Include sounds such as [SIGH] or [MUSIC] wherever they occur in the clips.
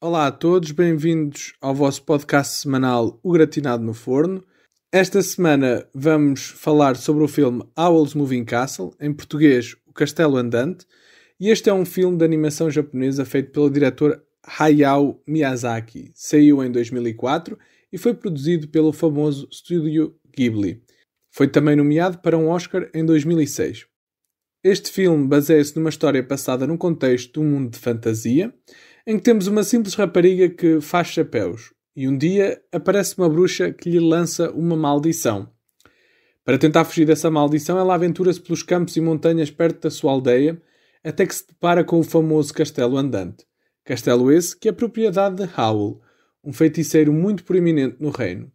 Olá a todos, bem-vindos ao vosso podcast semanal O Gratinado no Forno. Esta semana vamos falar sobre o filme Owl's Moving Castle, em português O Castelo Andante, e este é um filme de animação japonesa feito pelo diretor Hayao Miyazaki. Saiu em 2004 e foi produzido pelo famoso estúdio Ghibli. Foi também nomeado para um Oscar em 2006. Este filme baseia-se numa história passada num contexto de um mundo de fantasia, em que temos uma simples rapariga que faz chapéus e um dia aparece uma bruxa que lhe lança uma maldição. Para tentar fugir dessa maldição, ela aventura-se pelos campos e montanhas perto da sua aldeia, até que se depara com o famoso Castelo Andante. Castelo esse que é propriedade de Howl, um feiticeiro muito proeminente no reino.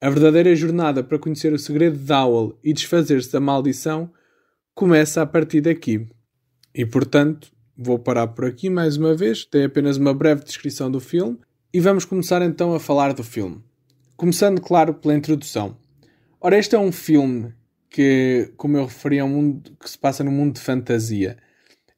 A verdadeira jornada para conhecer o segredo de Howl e desfazer-se da maldição começa a partir daqui. E portanto, Vou parar por aqui mais uma vez, tem apenas uma breve descrição do filme e vamos começar então a falar do filme. Começando, claro, pela introdução. Ora, este é um filme que, como eu referi, é um mundo que se passa num mundo de fantasia.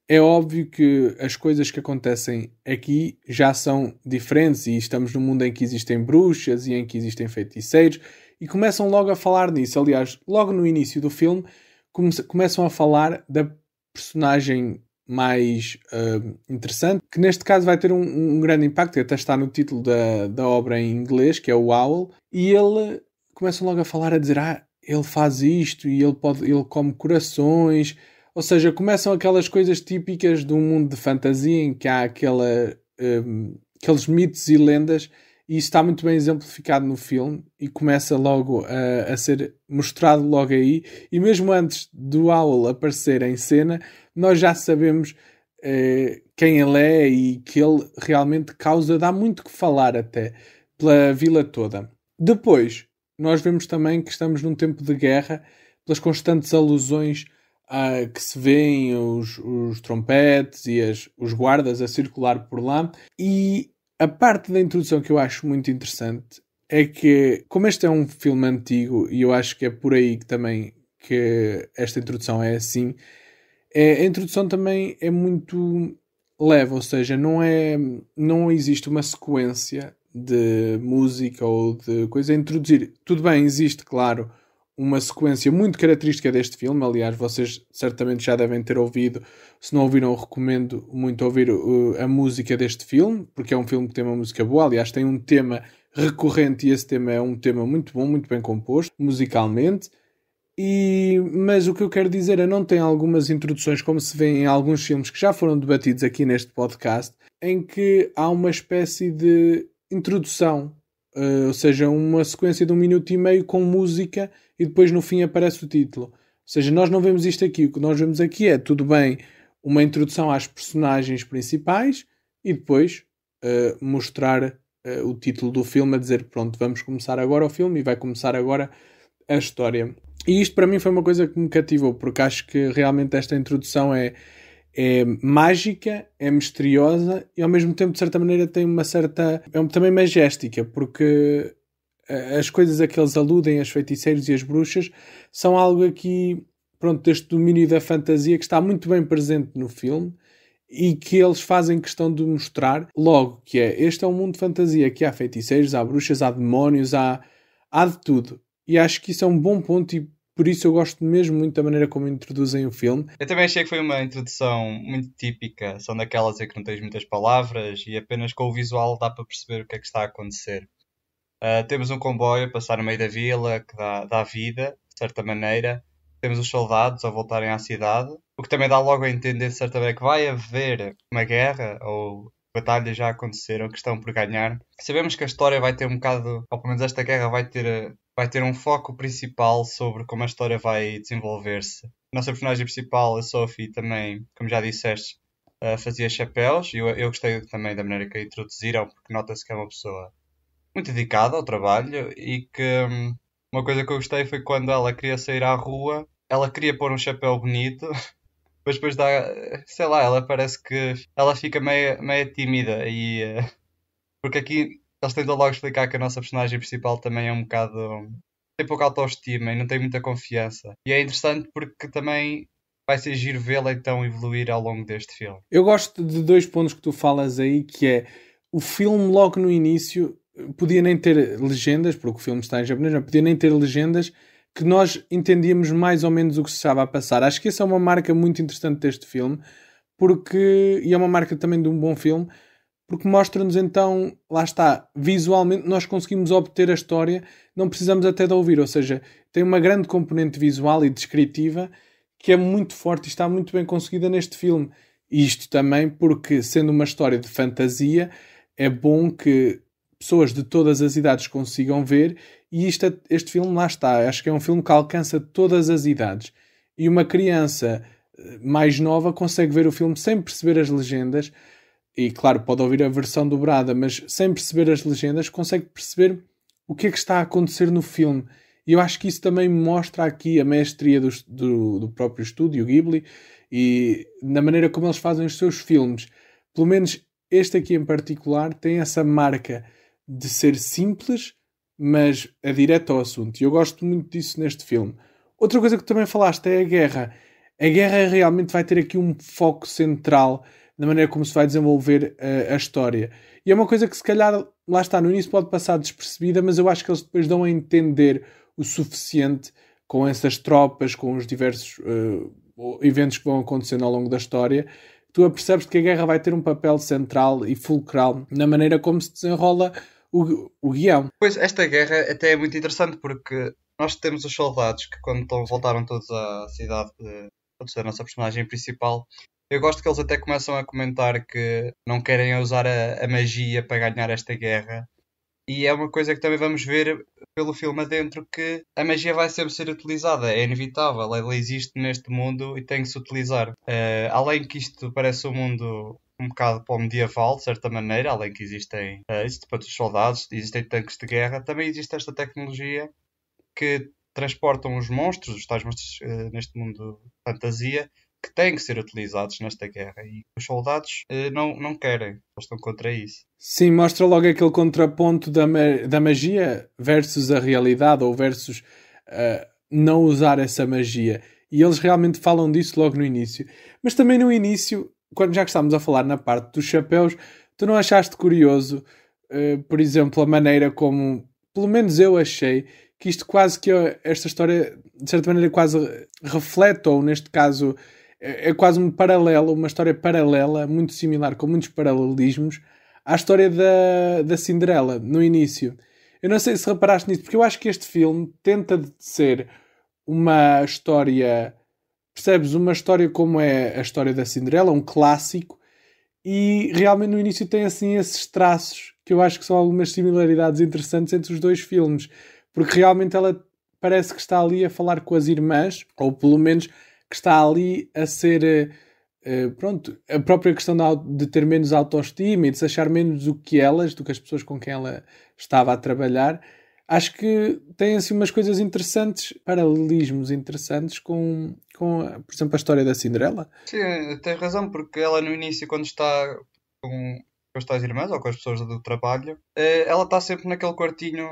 É óbvio que as coisas que acontecem aqui já são diferentes e estamos num mundo em que existem bruxas e em que existem feiticeiros e começam logo a falar nisso. Aliás, logo no início do filme, come começam a falar da personagem mais uh, interessante, que neste caso vai ter um, um, grande impacto, que até está no título da, da obra em inglês, que é o Owl, e ele começa logo a falar, a dizer, ah, ele faz isto e ele, pode, ele come corações, ou seja, começam aquelas coisas típicas de um mundo de fantasia em que há aquela, um, aqueles mitos e lendas e isso está muito bem exemplificado no filme e começa logo a, a, ser mostrado logo aí. E mesmo antes do Owl aparecer em cena nós já sabemos eh, quem ele é e que ele realmente causa, dá muito que falar até pela vila toda. Depois, nós vemos também que estamos num tempo de guerra, pelas constantes alusões a, que se vêem os, os trompetes e as, os guardas a circular por lá. E a parte da introdução que eu acho muito interessante é que, como este é um filme antigo, e eu acho que é por aí que também que esta introdução é assim, é, a introdução também é muito leve, ou seja, não é não existe uma sequência de música ou de coisa a introduzir. Tudo bem, existe, claro, uma sequência muito característica deste filme. Aliás, vocês certamente já devem ter ouvido. Se não ouviram, recomendo muito ouvir uh, a música deste filme, porque é um filme que tem uma música boa. Aliás, tem um tema recorrente e esse tema é um tema muito bom, muito bem composto musicalmente. E, mas o que eu quero dizer é não tem algumas introduções, como se vê em alguns filmes que já foram debatidos aqui neste podcast, em que há uma espécie de introdução, uh, ou seja, uma sequência de um minuto e meio com música e depois no fim aparece o título. Ou seja, nós não vemos isto aqui. O que nós vemos aqui é, tudo bem, uma introdução às personagens principais e depois uh, mostrar uh, o título do filme a dizer, pronto, vamos começar agora o filme e vai começar agora a história. E isto para mim foi uma coisa que me cativou, porque acho que realmente esta introdução é, é mágica, é misteriosa e ao mesmo tempo, de certa maneira, tem uma certa. é também magéstica, porque as coisas a que eles aludem, as feiticeiros e as bruxas, são algo aqui, pronto, deste domínio da fantasia que está muito bem presente no filme e que eles fazem questão de mostrar logo que é este é um mundo de fantasia que há feiticeiros, há bruxas, há demónios, há, há de tudo. E acho que isso é um bom ponto e por isso eu gosto mesmo muito da maneira como introduzem o filme. Eu também achei que foi uma introdução muito típica. São daquelas em que não tens muitas palavras e apenas com o visual dá para perceber o que é que está a acontecer. Uh, temos um comboio a passar no meio da vila que dá, dá vida, de certa maneira. Temos os soldados a voltarem à cidade, o que também dá logo a entender, de certa maneira, que vai haver uma guerra ou batalhas já aconteceram que estão por ganhar. Sabemos que a história vai ter um bocado, ou pelo menos esta guerra vai ter, vai ter um foco principal sobre como a história vai desenvolver-se. A nossa personagem principal, a Sophie, também, como já disseste, uh, fazia chapéus e eu, eu gostei também da maneira que a introduziram, porque nota-se que é uma pessoa muito dedicada ao trabalho e que hum, uma coisa que eu gostei foi quando ela queria sair à rua, ela queria pôr um chapéu bonito [LAUGHS] mas depois dá, sei lá, ela parece que ela fica meio, meio tímida e uh, porque aqui eles tentam logo explicar que a nossa personagem principal também é um bocado tem pouca autoestima e não tem muita confiança. E é interessante porque também vai ser giro vê-la então evoluir ao longo deste filme. Eu gosto de dois pontos que tu falas aí, que é o filme, logo no início, podia nem ter legendas, porque o filme está em japonês, não podia nem ter legendas que nós entendíamos mais ou menos o que se estava a passar. Acho que essa é uma marca muito interessante deste filme, porque e é uma marca também de um bom filme, porque mostra-nos então, lá está, visualmente nós conseguimos obter a história, não precisamos até de ouvir, ou seja, tem uma grande componente visual e descritiva que é muito forte e está muito bem conseguida neste filme. Isto também porque, sendo uma história de fantasia, é bom que pessoas de todas as idades consigam ver, e isto, este filme lá está. Acho que é um filme que alcança todas as idades. E uma criança eh, mais nova consegue ver o filme sem perceber as legendas, e claro, pode ouvir a versão dobrada, mas sem perceber as legendas, consegue perceber o que é que está a acontecer no filme. E eu acho que isso também mostra aqui a mestria do, do, do próprio estúdio Ghibli e na maneira como eles fazem os seus filmes. Pelo menos este aqui em particular tem essa marca de ser simples, mas é direto ao assunto. E eu gosto muito disso neste filme. Outra coisa que também falaste é a guerra. A guerra realmente vai ter aqui um foco central na maneira como se vai desenvolver eh, a história. E é uma coisa que se calhar, lá está, no início pode passar despercebida, mas eu acho que eles depois dão a entender o suficiente com essas tropas, com os diversos uh, eventos que vão acontecendo ao longo da história, tu apercebes que a guerra vai ter um papel central e fulcral na maneira como se desenrola o, o guião. Pois, esta guerra até é muito interessante porque nós temos os soldados que, quando voltaram todos à cidade de, de a nossa personagem principal, eu gosto que eles até começam a comentar que não querem usar a, a magia para ganhar esta guerra. E é uma coisa que também vamos ver pelo filme adentro que a magia vai sempre ser utilizada, é inevitável, ela existe neste mundo e tem que se utilizar. Uh, além que isto parece um mundo um bocado para o medieval, de certa maneira, além que existem, uh, para os soldados, existem tanques de guerra, também existe esta tecnologia que transportam os monstros, os tais monstros uh, neste mundo de fantasia, que têm que ser utilizados nesta guerra e os soldados uh, não, não querem, eles estão contra isso. Sim, mostra logo aquele contraponto da, da magia versus a realidade ou versus uh, não usar essa magia. E eles realmente falam disso logo no início. Mas também no início quando já que estamos a falar na parte dos chapéus, tu não achaste curioso, uh, por exemplo, a maneira como, pelo menos eu achei, que isto quase que esta história, de certa maneira, quase reflete, ou neste caso, é, é quase um paralelo, uma história paralela, muito similar, com muitos paralelismos, à história da, da Cinderela, no início. Eu não sei se reparaste nisso, porque eu acho que este filme tenta ser uma história percebes uma história como é a história da Cinderela, um clássico, e realmente no início tem assim esses traços que eu acho que são algumas similaridades interessantes entre os dois filmes, porque realmente ela parece que está ali a falar com as irmãs, ou pelo menos que está ali a ser. Uh, pronto, a própria questão de ter menos autoestima e de se achar menos do que elas, do que as pessoas com quem ela estava a trabalhar, acho que tem assim umas coisas interessantes, paralelismos interessantes com, com por exemplo, a história da Cinderela. Sim, tens razão, porque ela no início, quando está com, com as tais irmãs ou com as pessoas do trabalho, eh, ela está sempre naquele quartinho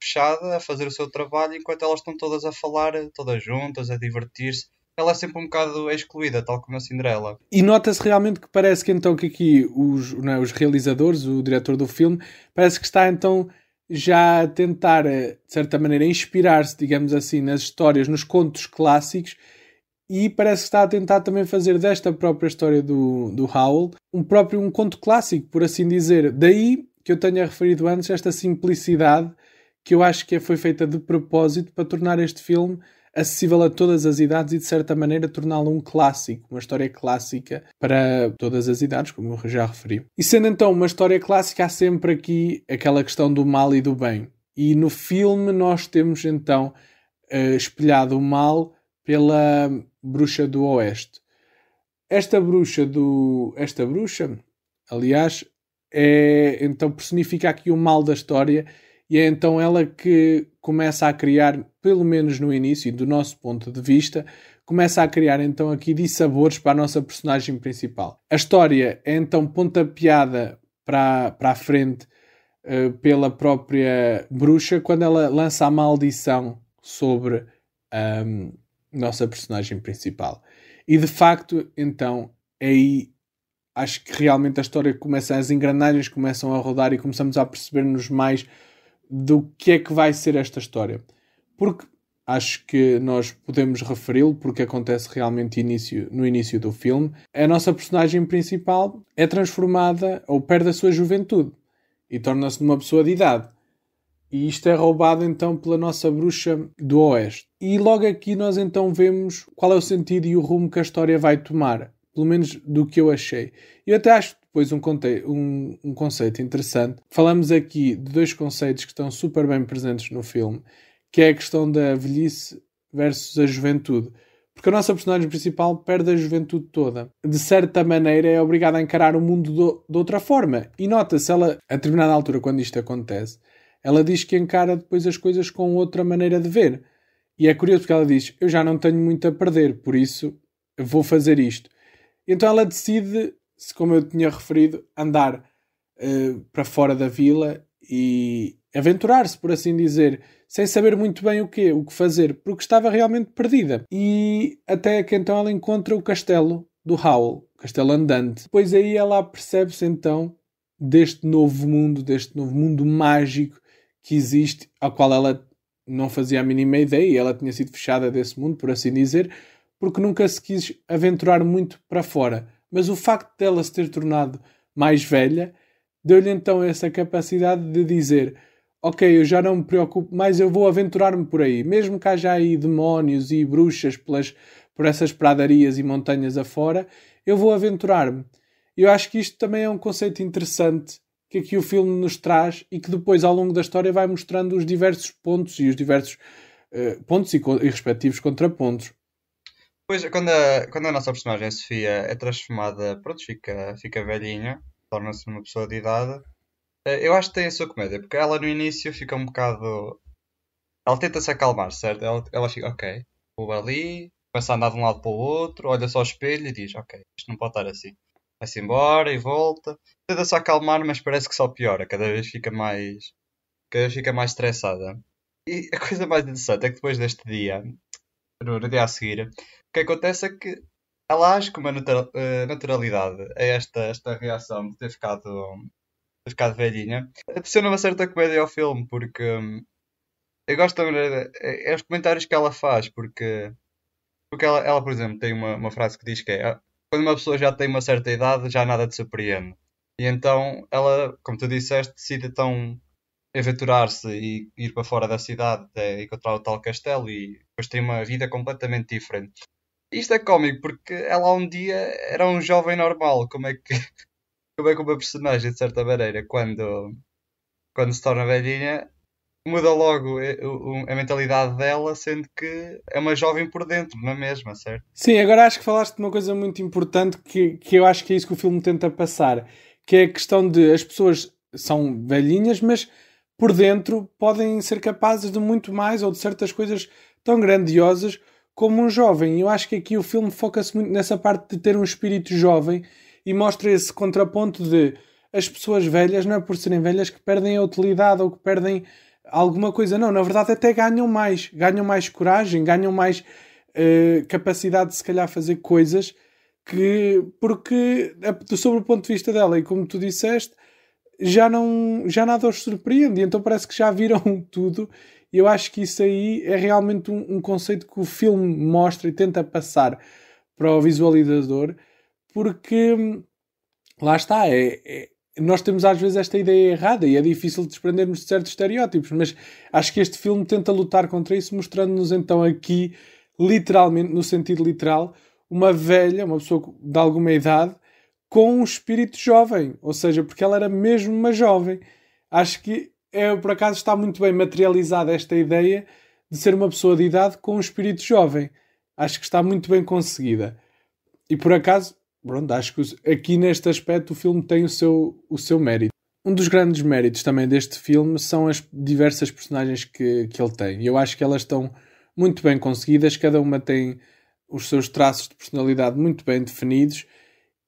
fechado a fazer o seu trabalho, enquanto elas estão todas a falar, todas juntas, a divertir-se. Ela é sempre um bocado excluída, tal como a Cinderela. E nota-se realmente que parece que então que aqui os, não, é, os realizadores, o diretor do filme, parece que está então já a tentar, eh, de certa maneira, inspirar-se, digamos assim, nas histórias, nos contos clássicos e parece que está a tentar também fazer desta própria história do, do Howl um próprio um conto clássico, por assim dizer. Daí que eu tenha referido antes esta simplicidade que eu acho que foi feita de propósito para tornar este filme acessível a todas as idades e, de certa maneira, torná-lo um clássico, uma história clássica para todas as idades, como eu já referi. E sendo então uma história clássica, há sempre aqui aquela questão do mal e do bem. E no filme nós temos então uh, espelhado o mal pela bruxa do oeste. Esta bruxa do esta bruxa, aliás, é então personifica aqui o mal da história e é então ela que começa a criar, pelo menos no início, do nosso ponto de vista, começa a criar então aqui dissabores para a nossa personagem principal. A história é então pontapeada para, para a frente uh, pela própria bruxa quando ela lança a maldição sobre a um, nossa personagem principal. E de facto, então, é aí acho que realmente a história começa, as engrenagens começam a rodar e começamos a perceber-nos mais do que é que vai ser esta história. Porque acho que nós podemos referi-lo, porque acontece realmente início, no início do filme. A nossa personagem principal é transformada ou perde a sua juventude e torna-se uma pessoa de idade. E isto é roubado então pela nossa bruxa do Oeste. E logo aqui nós então vemos qual é o sentido e o rumo que a história vai tomar pelo menos do que eu achei. Eu até acho depois um, um, um, conceito interessante. Falamos aqui de dois conceitos que estão super bem presentes no filme, que é a questão da velhice versus a juventude. Porque a nossa personagem principal perde a juventude toda. De certa maneira, é obrigada a encarar o mundo do, de outra forma. E nota-se, ela, a determinada altura, quando isto acontece, ela diz que encara depois as coisas com outra maneira de ver. E é curioso porque ela diz: Eu já não tenho muito a perder, por isso vou fazer isto. Então ela decide, como eu tinha referido, andar uh, para fora da vila e aventurar-se, por assim dizer, sem saber muito bem o que, o que fazer, porque estava realmente perdida. E até que então ela encontra o castelo do Howl, castelo andante. Depois aí ela percebe-se então deste novo mundo, deste novo mundo mágico que existe, ao qual ela não fazia a mínima ideia e ela tinha sido fechada desse mundo, por assim dizer, porque nunca se quis aventurar muito para fora. Mas o facto dela se ter tornado mais velha deu-lhe então essa capacidade de dizer: Ok, eu já não me preocupo mais, eu vou aventurar-me por aí. Mesmo que haja aí demónios e bruxas pelas, por essas pradarias e montanhas afora, eu vou aventurar-me. Eu acho que isto também é um conceito interessante que aqui o filme nos traz e que depois, ao longo da história, vai mostrando os diversos pontos e os diversos uh, pontos e, e respectivos contrapontos. Pois, quando a, quando a nossa personagem, a Sofia, é transformada, pronto, fica, fica velhinha, torna-se uma pessoa de idade, eh, eu acho que tem a sua comédia, porque ela no início fica um bocado. Ela tenta se acalmar, certo? Ela, ela fica, ok, vou ali, começa a andar de um lado para o outro, olha só ao espelho e diz, ok, isto não pode estar assim. Vai-se embora e volta. Tenta se acalmar, mas parece que só piora, cada vez fica mais. cada vez fica mais estressada. E a coisa mais interessante é que depois deste dia, no, dia a seguir, que acontece é que ela age com uma eh, naturalidade a esta, esta reação de ter ficado, ter ficado velhinha. Adiciona uma certa comédia ao filme, porque hum, eu gosto também é, é os comentários que ela faz, porque, porque ela, ela, por exemplo, tem uma, uma frase que diz que é ah, quando uma pessoa já tem uma certa idade, já nada te surpreende. E então ela, como tu disseste, decide então aventurar-se e ir para fora da cidade até encontrar o tal castelo e depois tem uma vida completamente diferente. Isto é cómico porque ela um dia era um jovem normal. Como é que, [LAUGHS] como é que uma personagem, de certa maneira, quando, quando se torna velhinha, muda logo a mentalidade dela, sendo que é uma jovem por dentro, não é mesma, certo? Sim, agora acho que falaste de uma coisa muito importante que, que eu acho que é isso que o filme tenta passar, que é a questão de as pessoas são velhinhas, mas por dentro podem ser capazes de muito mais ou de certas coisas tão grandiosas como um jovem. Eu acho que aqui o filme foca-se muito nessa parte de ter um espírito jovem e mostra esse contraponto de as pessoas velhas não é por serem velhas que perdem a utilidade ou que perdem alguma coisa. Não, na verdade até ganham mais. Ganham mais coragem, ganham mais uh, capacidade de se calhar fazer coisas que, porque sobre o ponto de vista dela e como tu disseste, já não já nada os surpreende, então parece que já viram [LAUGHS] tudo e eu acho que isso aí é realmente um, um, conceito que o filme mostra e tenta passar para o visualizador, porque hum, lá está, é, é, nós temos às vezes esta ideia errada e é difícil desprendermos de certos estereótipos, mas acho que este filme tenta lutar contra isso, mostrando-nos então aqui, literalmente, no sentido literal, uma velha, uma pessoa de alguma idade, com um espírito jovem, ou seja, porque ela era mesmo uma jovem. Acho que é, por acaso está muito bem materializada esta ideia de ser uma pessoa de idade com um espírito jovem. Acho que está muito bem conseguida. E por acaso, pronto, acho que aqui neste aspecto o filme tem o seu, o seu mérito. Um dos grandes méritos também deste filme são as diversas personagens que, que ele tem. Eu acho que elas estão muito bem conseguidas, cada uma tem os seus traços de personalidade muito bem definidos,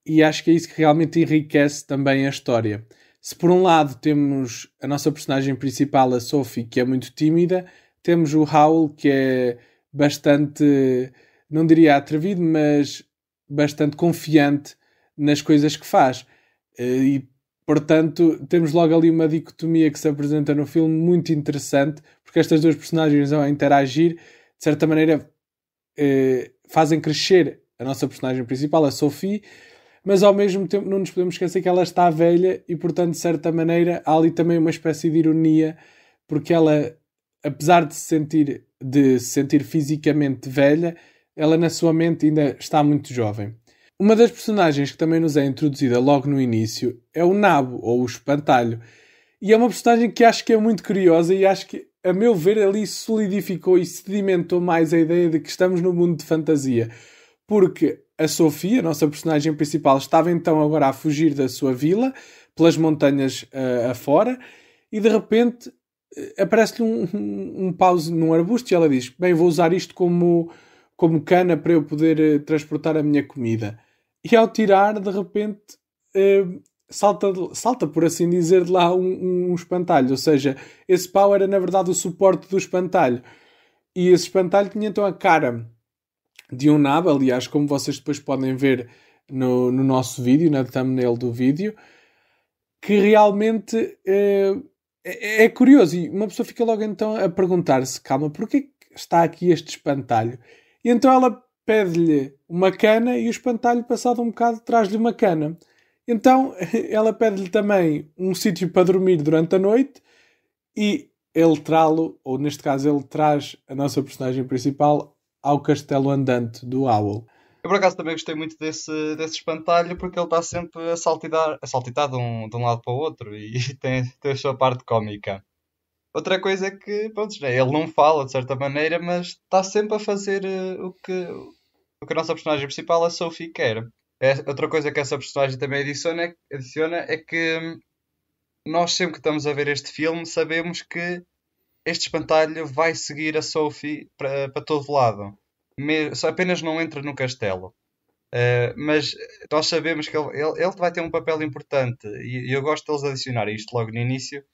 e acho que é isso que realmente enriquece também a história. Se por um lado temos a nossa personagem principal, a Sophie, que é muito tímida, temos o Howl, que é bastante, não diria atrevido, mas bastante confiante nas coisas que faz. E, portanto, temos logo ali uma dicotomia que se apresenta no filme muito interessante, porque estas duas personagens vão interagir, de certa maneira, fazem crescer a nossa personagem principal, a Sophie, mas ao mesmo tempo não nos podemos esquecer que ela está velha e, portanto, de certa maneira, há ali também uma espécie de ironia, porque ela, apesar de se sentir, de se sentir fisicamente velha, ela na sua mente ainda está muito jovem. Uma das personagens que também nos é introduzida logo no início é o Nabo, ou o Espantalho. E é uma personagem que acho que é muito curiosa e acho que, a meu ver, ali solidificou e sedimentou mais a ideia de que estamos no mundo de fantasia. Porque a Sofia, a nossa personagem principal, estava então agora a fugir da sua vila, pelas montanhas uh, afora, e de repente uh, aparece-lhe um, um, um, pause num arbusto e ela diz: Bem, vou usar isto como, como cana para eu poder uh, transportar a minha comida. E ao tirar, de repente, salta, salta, por assim dizer, de lá um, um espantalho. Ou seja, esse pau era na verdade o suporte do espantalho. E esse espantalho tinha então a cara de um nabo, aliás, como vocês depois podem ver no, no nosso vídeo, na thumbnail do vídeo, que realmente é, é, é, curioso. E uma pessoa fica logo então a perguntar-se: calma, porquê está aqui este espantalho? E então ela pede-lhe uma cana e o espantalho, passado um bocado, traz-lhe uma cana. Então [LAUGHS] ela pede-lhe também um sítio para dormir durante a noite e ele trá-lo, ou neste caso ele traz a nossa personagem principal ao castelo andante do Owl. Eu por acaso também gostei muito desse, desse espantalho porque ele está sempre a saltitar, a saltitar de, um, de um lado para o outro e [LAUGHS] tem, tem a sua parte cómica. Outra coisa é que, pronto, ele não fala de certa maneira, mas está sempre a fazer uh, o, que, o que a nossa personagem principal, a Sophie, quer. É, outra coisa que essa personagem também adiciona, adiciona é que hum, nós sempre que estamos a ver este filme sabemos que este espantalho vai seguir a Sophie para, todo lado. Me, só apenas não entra no castelo. Uh, mas nós sabemos que ele, ele, vai ter um papel importante e, e eu gosto deles adicionar isto logo no início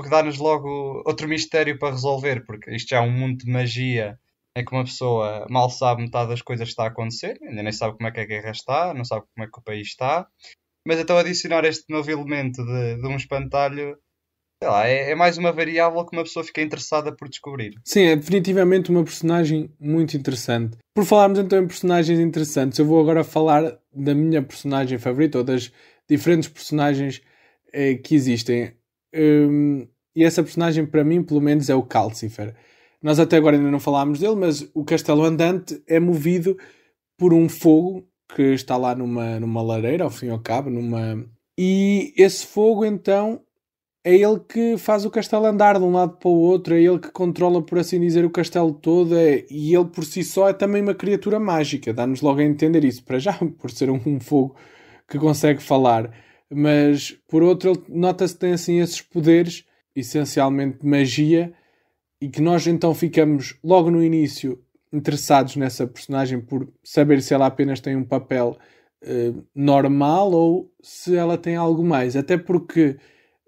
porque dá-nos logo outro mistério para resolver, porque isto já é um mundo de magia em que uma pessoa mal sabe metade das coisas que está a acontecer, ainda nem sabe como é que a guerra está, não sabe como é que o país está, mas então adicionar este novo elemento de, de um espantalho sei lá, é, é, mais uma variável que uma pessoa fica interessada por descobrir. Sim, é definitivamente uma personagem muito interessante. Por falarmos então em personagens interessantes, eu vou agora falar da minha personagem favorita ou das diferentes personagens eh, que existem. Um, e essa personagem, para mim, pelo menos, é o Calcifer. Nós até agora ainda não falámos dele, mas o castelo andante é movido por um fogo que está lá numa, numa lareira, ao fim e ao cabo, numa... E esse fogo, então, é ele que faz o castelo andar de um lado para o outro, é ele que controla, por assim dizer, o castelo todo, é, e ele por si só é também uma criatura mágica, dá-nos logo a entender isso, para já, [LAUGHS] por ser um, um fogo que consegue falar, mas por outro, nota-se que tem assim esses poderes, essencialmente de magia, e que nós então ficamos logo no início interessados nessa personagem por saber se ela apenas tem um papel uh, normal ou se ela tem algo mais, até porque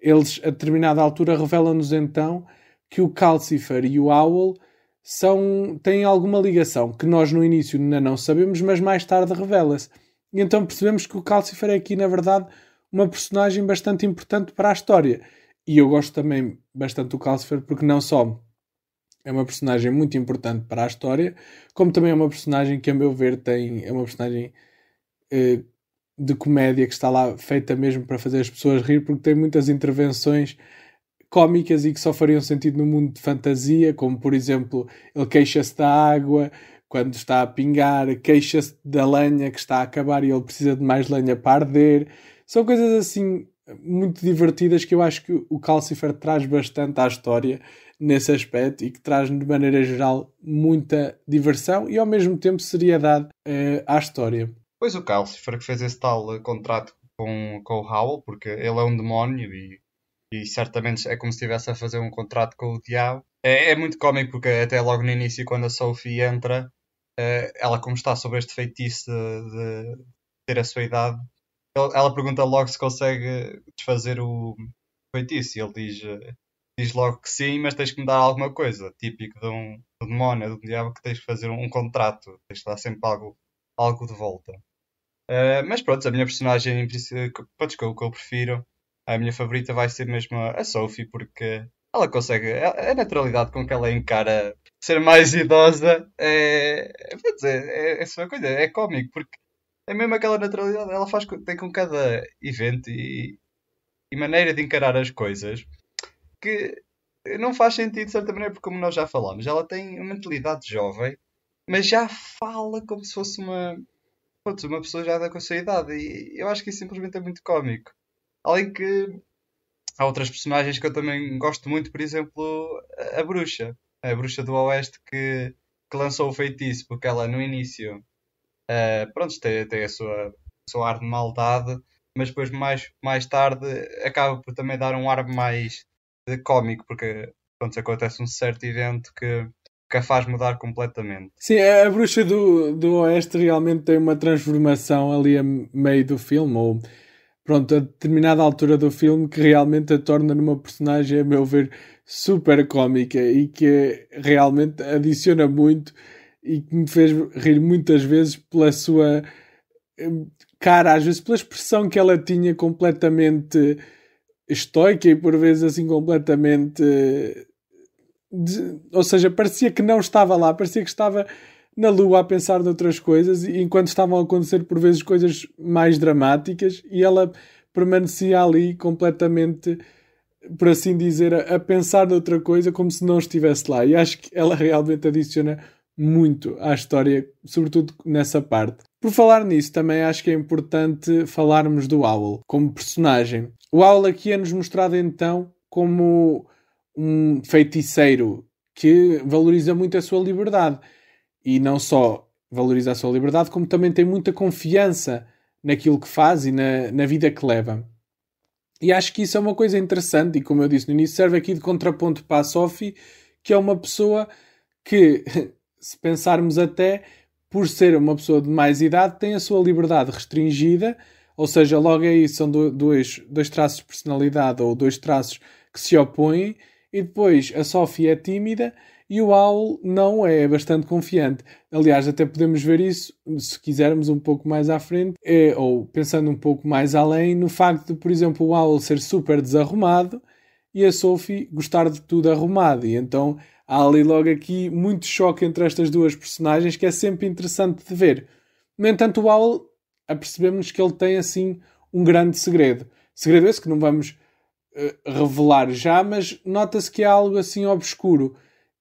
eles, a determinada altura, revelam-nos então que o Calcifer e o Owl são, têm alguma ligação que nós no início ainda não sabemos, mas mais tarde revela-se. E então percebemos que o Calcifer é aqui, na verdade, uma personagem bastante importante para a história. E eu gosto também bastante do Calcifer porque não só é uma personagem muito importante para a história, como também é uma personagem que, a meu ver, tem, é uma personagem eh, de comédia que está lá feita mesmo para fazer as pessoas rir, porque tem muitas intervenções cómicas e que só fariam sentido no mundo de fantasia, como por exemplo, ele queixa-se da água quando está a pingar, queixa-se da lenha que está a acabar e ele precisa de mais lenha para arder. São coisas assim muito divertidas que eu acho que o Calcifer traz bastante à história nesse aspecto e que traz de maneira geral muita diversão e ao mesmo tempo seriedade uh, à história. Pois o Calcifer que fez esse tal eh, contrato com, com o Howl, porque ele é um demónio e, e certamente é como se estivesse a fazer um contrato com o diabo. É, é muito cómico porque até logo no início, quando a Sophie entra, uh, ela como está sobre este feitiço de, de ter a sua idade, ela pergunta logo se consegue desfazer o feitiço e ele diz, eh, diz logo que sim, mas tens que me dar alguma coisa, típico de um, de um demónio, de um diabo, que tens que fazer um, um contrato, tens que dar sempre algo, algo de volta. Uh, mas pronto, a minha personagem, pronto, que eu, que eu prefiro, a minha favorita vai ser mesmo a Sophie, porque ela consegue, a, naturalidade com que ela encara ser mais idosa é, vou dizer, é, é, é uma coisa, é cómico, porque é mesmo aquela naturalidade, ela faz, tem com cada evento e, e maneira de encarar as coisas que não faz sentido de certa maneira, porque como nós já falámos, ela tem uma mentalidade jovem, mas já fala como se fosse uma, uma pessoa já da com a sua idade. E eu acho que isso simplesmente é muito cómico. Além que há outras personagens que eu também gosto muito, por exemplo, a, bruxa. A bruxa do Oeste que, que lançou o feitiço, porque ela no início uh, pronto, tem, tem a sua, sua ar de maldade, mas depois mais, mais tarde acaba por também dar um ar mais de cómico, porque pronto, acontece um certo evento que, que a faz mudar completamente. Sim, a bruxa do, do Oeste realmente tem uma transformação ali a meio do filme, ou pronto, a determinada altura do filme que realmente a torna numa personagem, a meu ver, super cómica e que realmente adiciona muito e que me fez rir muitas vezes pela sua hum, cara, às vezes pela expressão que ela tinha completamente estoica e por vezes assim completamente de, ou seja, parecia que não estava lá, parecia que estava na lua a pensar noutras coisas, enquanto estavam a acontecer por vezes coisas mais dramáticas, e ela permanecia ali completamente, por assim dizer, a, a pensar noutra coisa como se não estivesse lá. E acho que ela realmente adiciona muito à história, sobretudo nessa parte. Por falar nisso, também acho que é importante falarmos do Owl como personagem. O Owl aqui é-nos mostrado então como um feiticeiro que valoriza muito a sua liberdade e não só valoriza a sua liberdade, como também tem muita confiança naquilo que faz e na, na vida que leva. E acho que isso é uma coisa interessante, e como eu disse no início, serve aqui de contraponto para a Sophie, que é uma pessoa que, [LAUGHS] se pensarmos até, por ser uma pessoa de mais idade, tem a sua liberdade restringida, ou seja, logo aí são dois, dois traços de personalidade ou dois traços que se opõem, e depois a Sophie é tímida e o Owl não é, é bastante confiante. Aliás, até podemos ver isso, se quisermos, um pouco mais à frente, é, ou pensando um pouco mais além, no facto de, por exemplo, o Owl ser super desarrumado e a Sophie gostar de tudo arrumado. E então há ali logo aqui muito choque entre estas duas personagens que é sempre interessante de ver. No entanto, o Owl, apercebemos que ele tem assim um grande segredo. Segredo esse que não vamos revelar já, mas nota-se que é algo assim obscuro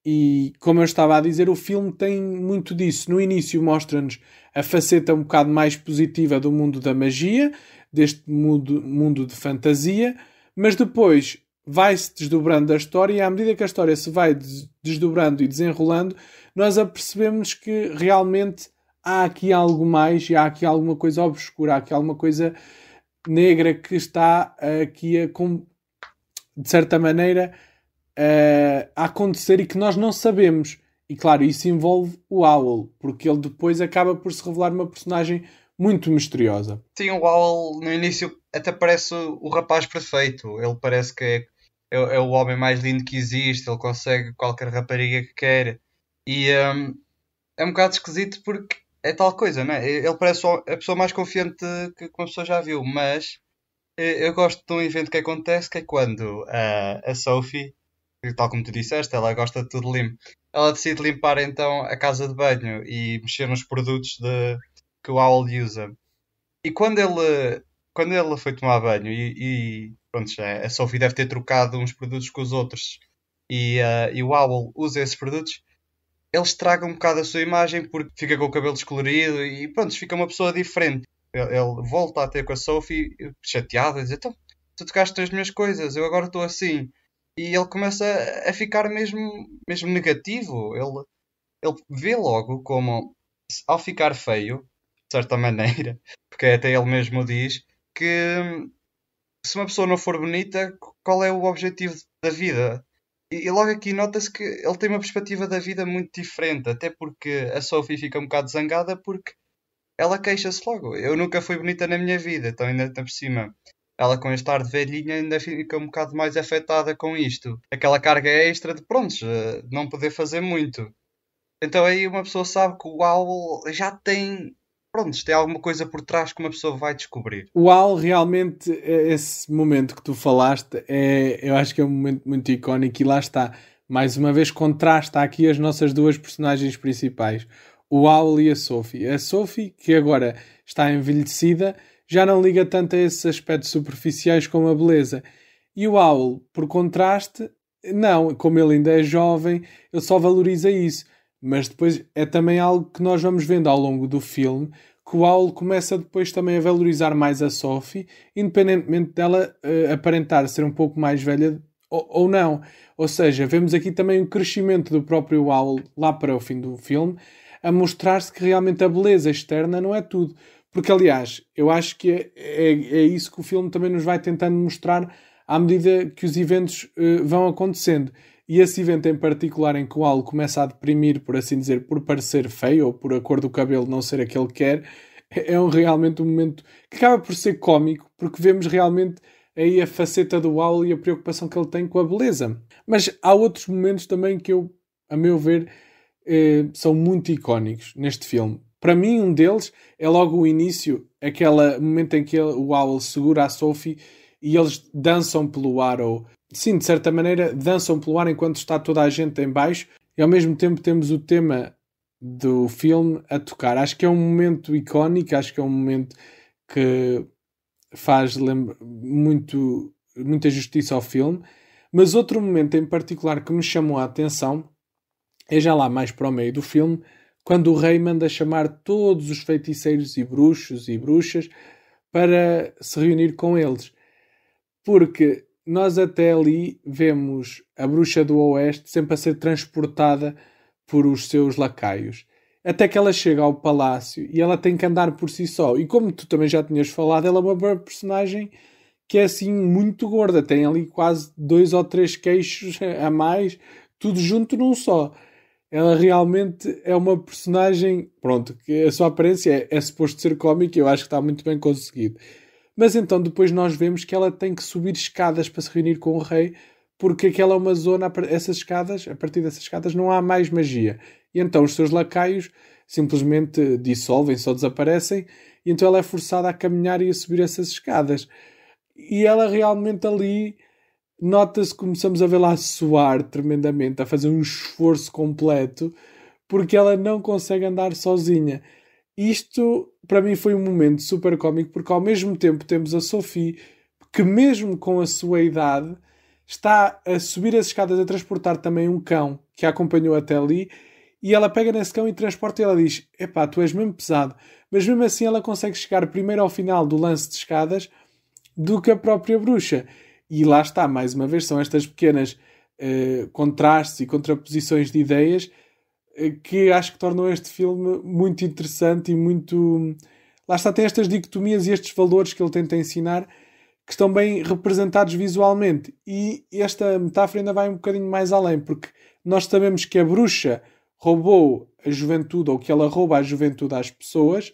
e como eu estava a dizer, o filme tem muito disso. No início mostra-nos a faceta um bocado mais positiva do mundo da magia, deste mundo, mundo de fantasia, mas depois vai-se desdobrando a história e à medida que a história se vai desdobrando e desenrolando, nós apercebemos que realmente há aqui algo mais e há aqui alguma coisa obscura, há aqui alguma coisa negra que está aqui a, de certa maneira, uh, a acontecer e que nós não sabemos. E claro, isso envolve o Owl, porque ele depois acaba por se revelar uma personagem muito misteriosa. Sim, o Owl no início até parece o, rapaz perfeito. Ele parece que é, é, é, o homem mais lindo que existe, ele consegue qualquer rapariga que quer. E um, é um bocado esquisito porque é tal coisa, não é? Ele parece a pessoa mais confiante que uma pessoa já viu, mas eu gosto de um evento que acontece que é quando a, a Sophie tal como tu disseste, ela gosta de tudo limpo. Ela decide limpar então a casa de banho e mexer nos produtos de, que o Owl usa. E quando ele, quando ele foi tomar banho e, e pronto, já, a Sophie deve ter trocado uns produtos com os outros e, uh, e o Owl usa esses produtos, ele estraga um bocado a sua imagem porque fica com o cabelo descolorido e pronto, fica uma pessoa diferente. Ele, ele volta a ter com a Sophie chateado e diz: Então, tu tocaste as minhas coisas, eu agora estou assim e ele começa a ficar mesmo, mesmo negativo. Ele, ele vê logo como, ao ficar feio, de certa [LAUGHS] maneira, porque até ele mesmo diz que se uma pessoa não for bonita, qual é o objetivo da vida? E, e logo aqui nota-se que ele tem uma perspectiva da vida muito diferente, até porque a Sophie fica um bocado zangada porque ela queixa-se logo. Eu nunca fui bonita na minha vida, então ainda está por cima ela com este ar de velhinha ainda fica um bocado mais afetada com isto. Aquela carga extra de prontos, eh, não poder fazer muito. Então aí uma pessoa sabe que o Owl já tem pronto, tem alguma coisa por trás que uma pessoa vai descobrir. Al, realmente, é esse momento que tu falaste, é, eu acho que é um momento muito icónico e lá está. Mais uma vez, contrasta aqui as nossas duas personagens principais, o Al e a Sophie. A Sophie, que agora está envelhecida, já não liga tanto a esses aspectos superficiais como a beleza. E o Al, por contraste, não, como ele ainda é jovem, ele só valoriza isso mas depois é também algo que nós vamos vendo ao longo do filme que o Owl começa depois também a valorizar mais a Sophie, independentemente dela uh, aparentar ser um pouco mais velha ou, ou, não. Ou seja, vemos aqui também o crescimento do próprio Owl lá para o fim do filme, a mostrar-se que realmente a beleza externa não é tudo. Porque, aliás, eu acho que é, é, é isso que o filme também nos vai tentando mostrar à medida que os eventos uh, vão acontecendo. E esse evento em particular em que o Al começa a deprimir, por assim dizer, por parecer feio ou por a cor do cabelo não ser aquele que quer, é um, realmente um momento que acaba por ser cómico, porque vemos realmente aí a faceta do Al e a preocupação que ele tem com a beleza. Mas há outros momentos também que eu, a meu ver, eh, são muito icónicos neste filme. Para mim, um deles é logo o início, aquele momento em que ele, o Owl segura a Sophie e eles dançam pelo ar ou sim, de certa maneira, dançam pelo ar enquanto está toda a gente em baixo e ao mesmo tempo temos o tema do filme a tocar. Acho que é um momento icónico, acho que é um momento que faz muito, muita justiça ao filme. Mas outro momento em particular que me chamou a atenção é já lá mais para o meio do filme, quando o rei manda chamar todos os feiticeiros e bruxos e bruxas para se reunir com eles. Porque nós até ali vemos a bruxa do Oeste sempre a ser transportada por os seus lacaios. Até que ela chega ao palácio e ela tem que andar por si só. E como tu também já tinhas falado, ela é uma personagem que é assim muito gorda. Tem ali quase dois ou três queixos [LAUGHS] a mais, tudo junto num só. Ela realmente é uma personagem, pronto, que a sua aparência é, é suposto ser cómica e eu acho que está muito bem conseguido. Mas então depois nós vemos que ela tem que subir escadas para se reunir com o rei, porque aquela é uma zona, essas escadas, a partir dessas escadas não há mais magia. E então os seus lacaios simplesmente dissolvem-se ou desaparecem, e então ela é forçada a caminhar e a subir essas escadas. E ela realmente ali nota-se começamos a vê-la a suar tremendamente, a fazer um esforço completo, porque ela não consegue andar sozinha. Isto para mim foi um momento super cómico porque ao mesmo tempo temos a Sophie que mesmo com a sua idade está a subir as escadas a transportar também um cão que a acompanhou até ali e ela pega nesse cão e transporta e ela diz epá, tu és mesmo pesado mas mesmo assim ela consegue chegar primeiro ao final do lance de escadas do que a própria bruxa e lá está, mais uma vez, são estas pequenas uh, contrastes e contraposições de ideias que acho que tornam este filme muito interessante e muito. Lá está, tem estas dicotomias e estes valores que ele tenta ensinar que estão bem representados visualmente. E esta metáfora ainda vai um bocadinho mais além, porque nós sabemos que a bruxa roubou a juventude, ou que ela rouba a juventude às pessoas,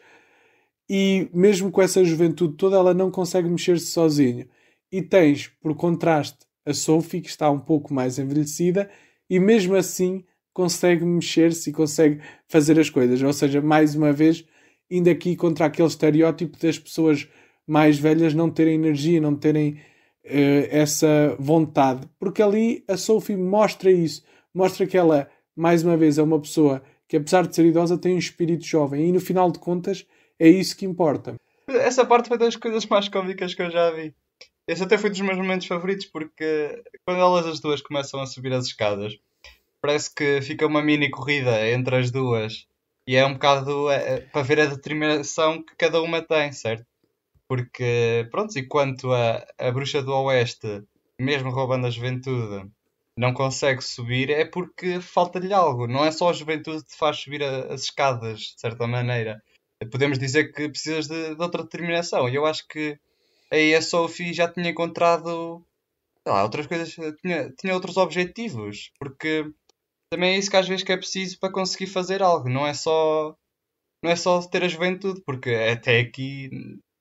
e mesmo com essa juventude toda, ela não consegue mexer-se sozinha. E tens, por contraste, a Sophie, que está um pouco mais envelhecida, e mesmo assim consegue mexer-se e consegue fazer as coisas. Ou seja, mais uma vez, indo aqui contra aquele estereótipo das pessoas mais velhas não terem energia, não terem uh, essa vontade. Porque ali a Sophie mostra isso. Mostra que ela, mais uma vez, é uma pessoa que, apesar de ser idosa, tem um espírito jovem. E no final de contas, é isso que importa. Essa parte foi das coisas mais cómicas que eu já vi. Esse até foi dos meus momentos favoritos, porque quando elas as duas começam a subir as escadas, parece que fica uma mini corrida entre as duas. E é um bocado é, é, para ver a determinação que cada uma tem, certo? Porque, pronto, enquanto a, a bruxa do Oeste, mesmo roubando a juventude, não consegue subir, é porque falta-lhe algo. Não é só a juventude que te faz subir a, as escadas, de certa maneira. Podemos dizer que precisas de, de outra determinação. E eu acho que aí a Sophie já tinha encontrado lá, outras coisas, tinha, tinha outros objetivos. Porque também é isso que às vezes que é preciso para conseguir fazer algo. Não é só não é só ter a juventude, porque até aqui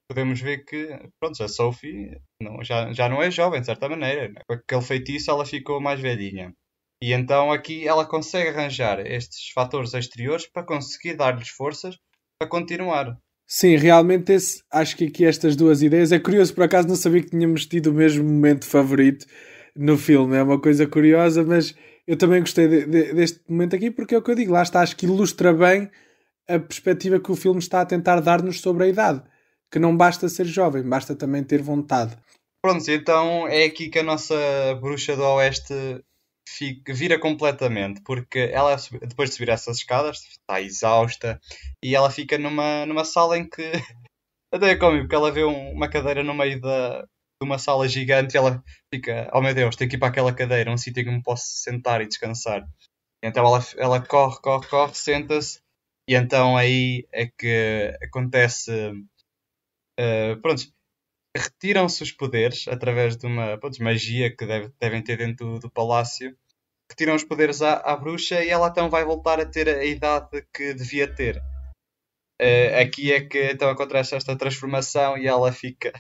podemos ver que pronto, a Sophie não, já, já não é jovem, de certa maneira. Com aquele feitiço ela ficou mais velhinha. E então aqui ela consegue arranjar estes fatores exteriores para conseguir dar-lhes forças para continuar. Sim, realmente esse, acho que aqui estas duas ideias é curioso, por acaso não sabia que tínhamos tido o mesmo momento favorito no filme, é uma coisa curiosa, mas eu também gostei de, de, deste momento aqui porque é o que eu digo, lá está, acho que ilustra bem a perspectiva que o filme está a tentar dar-nos sobre a idade, que não basta ser jovem, basta também ter vontade. Pronto, então é aqui que a nossa bruxa do Oeste fica, vira completamente, porque ela, depois de subir essas escadas, está exausta e ela fica numa, numa sala em que [LAUGHS] até é cómico, porque ela vê um, uma cadeira no meio da, de uma sala gigante e ela fica, oh meu Deus, tenho que ir para aquela cadeira, um sítio em que me posso sentar e descansar. Então ela, ela corre, corre, corre, senta-se e então aí é que acontece. Uh, pronto, retiram-se os poderes através de uma magia que deve, devem ter dentro do, do palácio. Retiram os poderes à, à, bruxa e ela então vai voltar a ter a idade que devia ter. Uh, aqui é que então acontece esta transformação e ela fica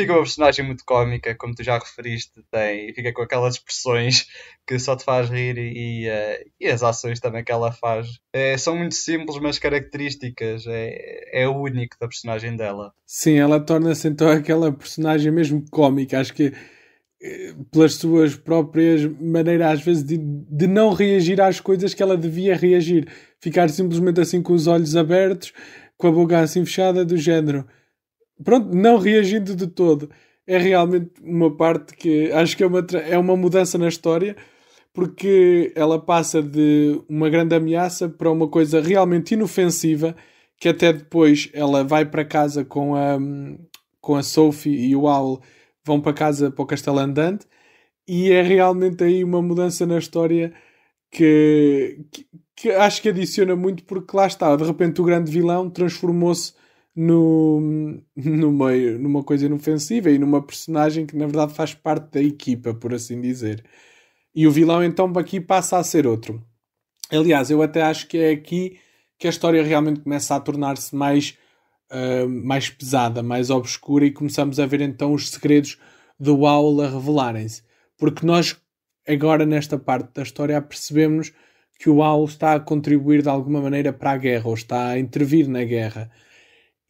Fica uma personagem muito cómica, como tu já referiste, tem, fica com aquelas expressões que só te faz rir e, uh, e as ações também que ela faz é, são muito simples, mas características. É, é o único da personagem dela. Sim, ela torna-se então aquela personagem mesmo cómica. Acho que eh, pelas suas próprias maneiras, às vezes, de, de não reagir às coisas que ela devia reagir. Ficar simplesmente assim com os olhos abertos, com a boca assim fechada, do género pronto, não reagindo de todo. É realmente uma parte que acho que é uma, é uma mudança na história, porque ela passa de uma grande ameaça para uma coisa realmente inofensiva, que até depois ela vai para casa com a, com a Sophie e o Owl, vão para casa para o Castelo Andante, e é realmente aí uma mudança na história que, que, que acho que adiciona muito, porque lá está, de repente o grande vilão transformou-se no, no meio, numa coisa inofensiva e numa personagem que na verdade faz parte da equipa, por assim dizer. E o vilão então aqui passa a ser outro. Aliás, eu até acho que é aqui que a história realmente começa a tornar-se mais, uh, mais pesada, mais obscura e começamos a ver então os segredos do Owl a revelarem-se. Porque nós, agora nesta parte da história, percebemos que o Owl está a contribuir de alguma maneira para a guerra ou está a intervir na guerra.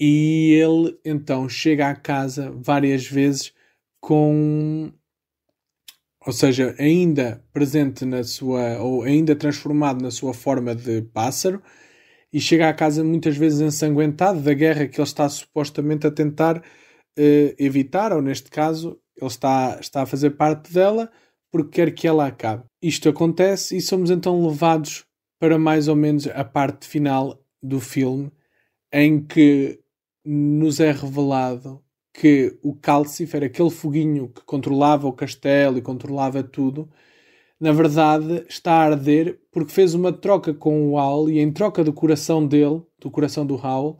E ele então chega à casa várias vezes com. Ou seja, ainda presente na sua. ou ainda transformado na sua forma de pássaro, e chega à casa muitas vezes ensanguentado da guerra que ele está supostamente a tentar uh, evitar, ou neste caso, ele está, está a fazer parte dela porque quer que ela acabe. Isto acontece e somos então levados para mais ou menos a parte final do filme, em que nos é revelado que o Calcifer, aquele foguinho que controlava o castelo e controlava tudo, na verdade está a arder porque fez uma troca com o Howl e em troca do coração dele, do coração do Howl,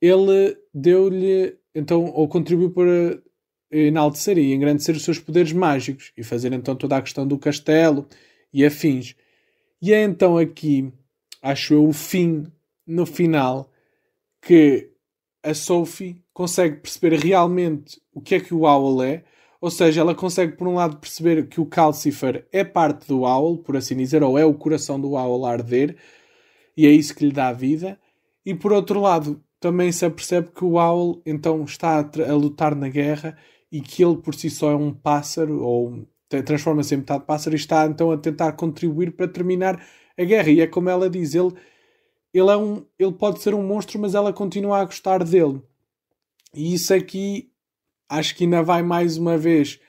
ele deu-lhe, então, ou contribuiu para enaltecer e engrandecer os seus poderes mágicos e fazer então toda a questão do castelo e afins. E é então aqui, acho eu, o fim, no final, que a Sophie consegue perceber realmente o que é que o Owl é, ou seja, ela consegue por um lado perceber que o Calcifer é parte do Owl, por assim dizer, ou é o coração do Owl a arder, e é isso que lhe dá vida, e por outro lado também se apercebe que o Owl então está a, a lutar na guerra e que ele por si só é um pássaro, ou transforma-se em metade pássaro, e está então a tentar contribuir para terminar a guerra. E é como ela diz, ele ele, é um, ele pode ser um monstro, mas ela continua a gostar dele. E isso aqui acho que ainda vai mais uma vez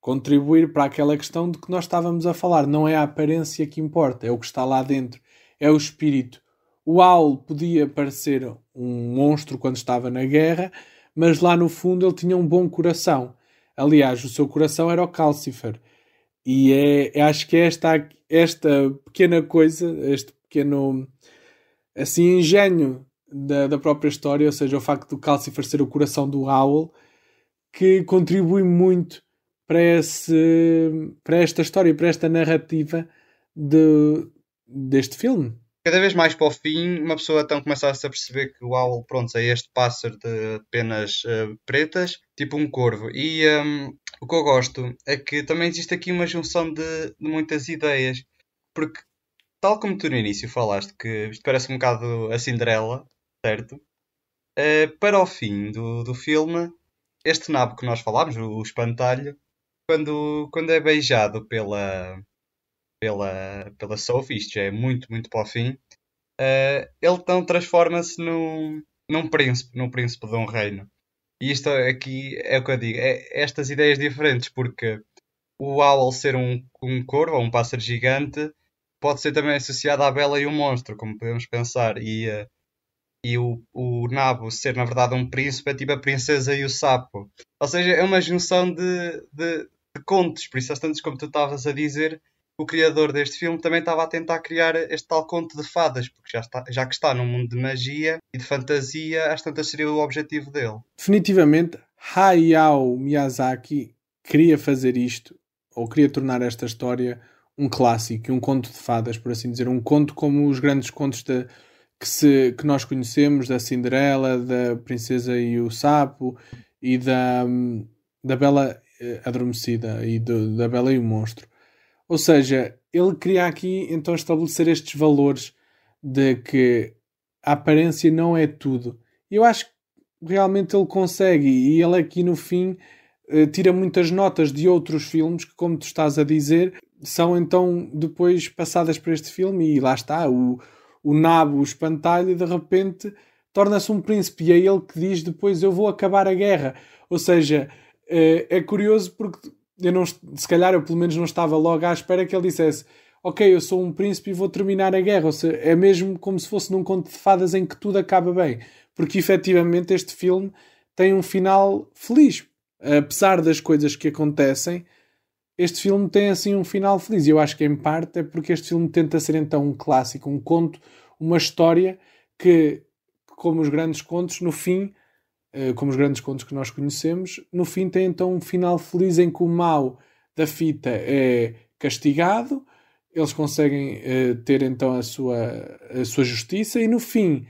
contribuir para aquela questão de que nós estávamos a falar. Não é a aparência que importa, é o que está lá dentro, é o espírito. O Owl podia parecer um monstro quando estava na guerra, mas lá no fundo ele tinha um bom coração. Aliás, o seu coração era o Calcifer. E é, acho que é esta, esta pequena coisa, este pequeno assim engenho da, da própria história, ou seja, o facto do Calcifer ser o coração do Owl, que contribui muito para, esse, para esta história, para esta narrativa de, deste filme. Cada vez mais para o fim, uma pessoa então começa a perceber que o Owl, pronto, é este pássaro de penas uh, pretas, tipo um corvo. E um, o que eu gosto é que também existe aqui uma junção de, de muitas ideias, porque tal como tu no início falaste, que isto parece um bocado a Cinderela, certo? Uh, para o fim do, do filme, este nabo que nós falámos, o, o espantalho, quando, quando é beijado pela, pela, pela Sophie, isto já é muito, muito para o fim, uh, ele então transforma-se num, num príncipe, num príncipe de um reino. E isto aqui é o que eu digo, é estas ideias diferentes, porque o owl ser um, um corvo um pássaro gigante pode ser também associado à bela e o monstro, como podemos pensar, e, uh, e o, o nabo ser na verdade um príncipe é tipo a princesa e o sapo. Ou seja, é uma junção de, de, de contos, por isso, às tantas como tu estavas a dizer, o criador deste filme também estava a tentar criar este tal conto de fadas, porque já, está, já que está num mundo de magia e de fantasia, às tantas seria o objetivo dele. Definitivamente, Hayao Miyazaki queria fazer isto, ou queria tornar esta história um clássico, um conto de fadas, por assim dizer, um conto como os grandes contos de, que, se, que nós conhecemos, da Cinderela, da Princesa e o Sapo e da, da Bela eh, Adormecida e do, da Bela e o Monstro. Ou seja, ele queria aqui então estabelecer estes valores de que a aparência não é tudo. Eu acho que realmente ele consegue e ele aqui no fim eh, tira muitas notas de outros filmes que, como tu estás a dizer, são então depois passadas para este filme e lá está, o, o nabo, o espantalho, de repente torna-se um príncipe e é ele que diz depois eu vou acabar a guerra. Ou seja, é, é curioso porque eu não, se calhar eu pelo menos não estava logo à espera que ele dissesse ok, eu sou um príncipe e vou terminar a guerra. Ou seja, é mesmo como se fosse num conto de fadas em que tudo acaba bem. Porque efetivamente este filme tem um final feliz. Apesar das coisas que acontecem, este filme tem assim um final feliz. E eu acho que em parte é porque este filme tenta ser então um clássico, um conto, uma história que, como os grandes contos, no fim eh, como os grandes contos que nós conhecemos, no fim tem então um final feliz em que o mal da fita é castigado, eles conseguem uh, ter então a sua, a sua justiça e no fim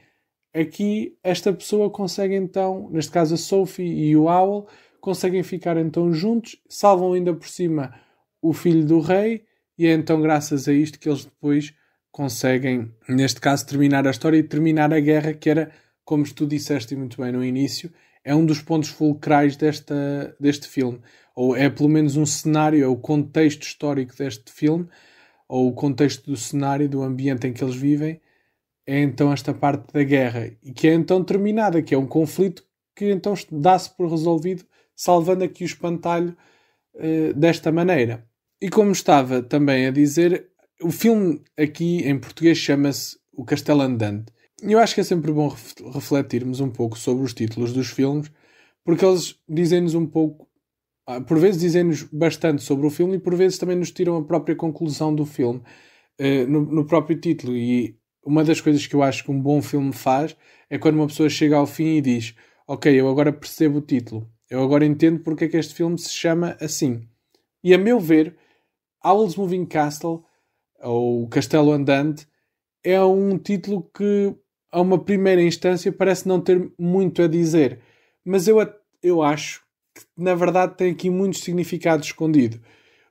aqui esta pessoa consegue então, neste caso a Sophie e o Owl, conseguem ficar então juntos, salvam ainda por cima o filho do rei e é então graças a isto que eles depois conseguem, neste caso, terminar a história e terminar a guerra que era como tu disseste muito bem no início, é um dos pontos fulcrais desta, deste filme. Ou é pelo menos um cenário, é o contexto histórico deste filme, ou o contexto do cenário, do ambiente em que eles vivem, é então esta parte da guerra. E que é então terminada, que é um conflito que então dá-se por resolvido, salvando aqui o espantalho uh, desta maneira. E como estava também a dizer, o filme aqui em português chama-se O Castelo Andante eu acho que é sempre bom refletirmos um pouco sobre os títulos dos filmes, porque eles dizem-nos um pouco, ah, por vezes dizem-nos bastante sobre o filme e por vezes também nos tiram a própria conclusão do filme uh, no, no, próprio título. E uma das coisas que eu acho que um bom filme faz é quando uma pessoa chega ao fim e diz: Ok, eu agora percebo o título, eu agora entendo porque é que este filme se chama assim. E a meu ver, Owl's Moving Castle, ou Castelo Andante, é um título que a uma primeira instância parece não ter muito a dizer, mas eu, eu acho que na verdade tem aqui muitos significados escondidos.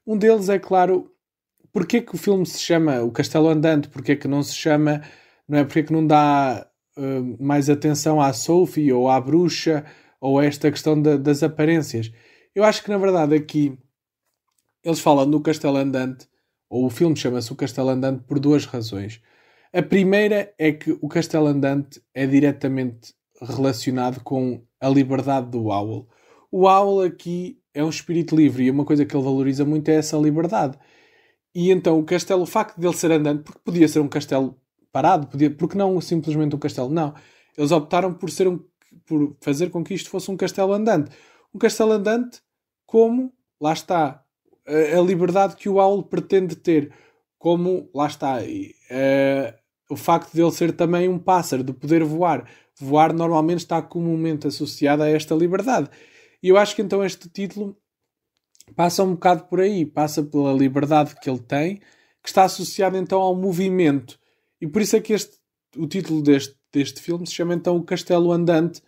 Um deles é claro, porque que o filme se chama O Castelo Andante, porque que não se chama, não é? Porque que não dá uh, mais atenção à Sophie ou à bruxa ou esta questão da, das aparências. Eu acho que na verdade aqui eles falam do Castelo Andante, ou o filme chama-se O Castelo Andante por duas razões. A primeira é que o Castelo Andante é diretamente relacionado com a liberdade do Owl. O Owl aqui é um espírito livre e uma coisa que ele valoriza muito é essa liberdade. E então o castelo, o facto de ele ser andante, porque podia ser um castelo parado, podia, porque não simplesmente um castelo, não. Eles optaram por, ser um, por fazer com que isto fosse um castelo andante. Um castelo andante como, lá está, a, a liberdade que o Owl pretende ter. Como, lá está, o facto de ele ser também um pássaro, de poder voar. Voar normalmente está comumente associado a esta liberdade. E eu acho que então este título passa um bocado por aí, passa pela liberdade que ele tem, que está associado então ao movimento. E por isso é que este, o título deste, deste filme se chama então O Castelo Andante.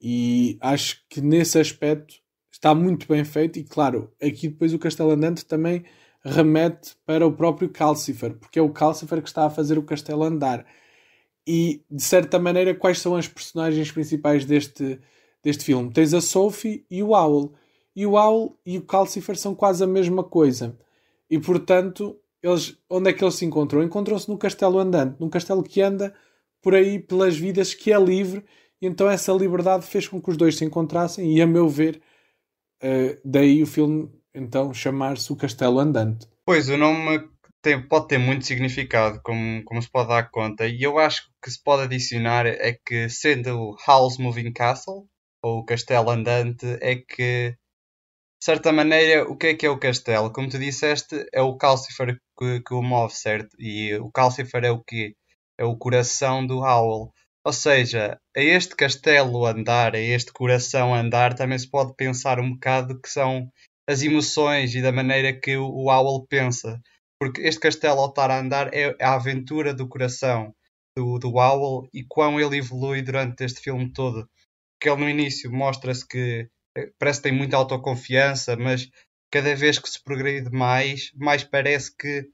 E acho que nesse aspecto está muito bem feito. E claro, aqui depois o Castelo Andante também remete para o próprio Calcifer, porque é o Calcifer que está a fazer o castelo andar. E, de certa maneira, quais são as personagens principais deste, deste filme? Tens a Sophie e o Owl. E o Owl e o Calcifer são quase a mesma coisa. E, portanto, eles, onde é que eles se encontram? Encontram-se no castelo andante, num castelo que anda por aí pelas vidas, que é livre. E então essa liberdade fez com que os dois se encontrassem e, a meu ver, uh, daí o filme então chamar-se o Castelo Andante. Pois, o nome tem, pode ter muito significado, como, como se pode dar conta, e eu acho que se pode adicionar é que, sendo o House Moving Castle, ou o Castelo Andante, é que, de certa maneira, o que é que é o castelo? Como tu disseste, é o Calcifer que, que o move, certo? E o Calcifer é o que? É o coração do Howl. Ou seja, a este castelo andar, a este coração andar, também se pode pensar um bocado que são as emoções e da maneira que o, Owl pensa. Porque este castelo ao estar a andar é a aventura do coração do, do Owl e quão ele evolui durante este filme todo. Que ele no início mostra-se que eh, parece que tem muita autoconfiança, mas cada vez que se progride mais, mais parece que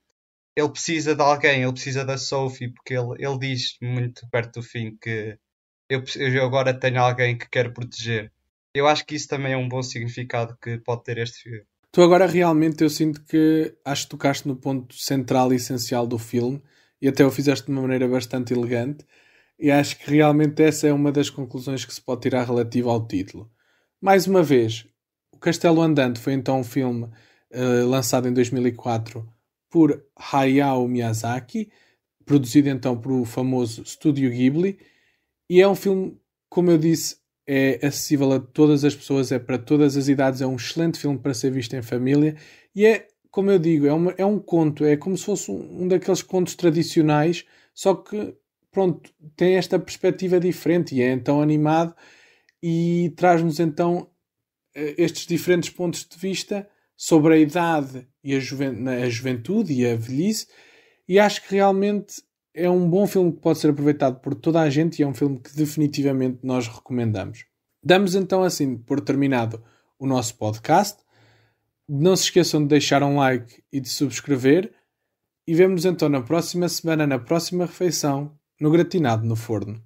ele precisa de alguém, ele precisa da Sophie, porque ele, ele diz muito perto do fim que eu, eu agora tenho alguém que quero proteger. Eu acho que isso também é um bom significado que pode ter este filme. Tu agora realmente eu sinto que acho que tocaste no ponto central e essencial do filme e até o fizeste de uma maneira bastante elegante e acho que realmente essa é uma das conclusões que se pode tirar relativa ao título. Mais uma vez, O Castelo Andante foi então um filme uh, lançado em 2004 por Hayao Miyazaki, produzido então por o famoso Estúdio Ghibli, e é um filme, como eu disse, é acessível a todas as pessoas, é para todas as idades, é um excelente filme para ser visto em família e é, como eu digo, é, uma, é um conto, é como se fosse um, um daqueles contos tradicionais, só que pronto, tem esta perspectiva diferente e é então animado e traz-nos então eh, estes diferentes pontos de vista sobre a idade e a, juven a juventude e a velhice e acho que realmente é um bom filme que pode ser aproveitado por toda a gente e é um filme que definitivamente nós recomendamos. Damos então assim por terminado o nosso podcast. Não se esqueçam de deixar um like e de subscrever. E vemos então na próxima semana, na próxima refeição, no Gratinado no Forno.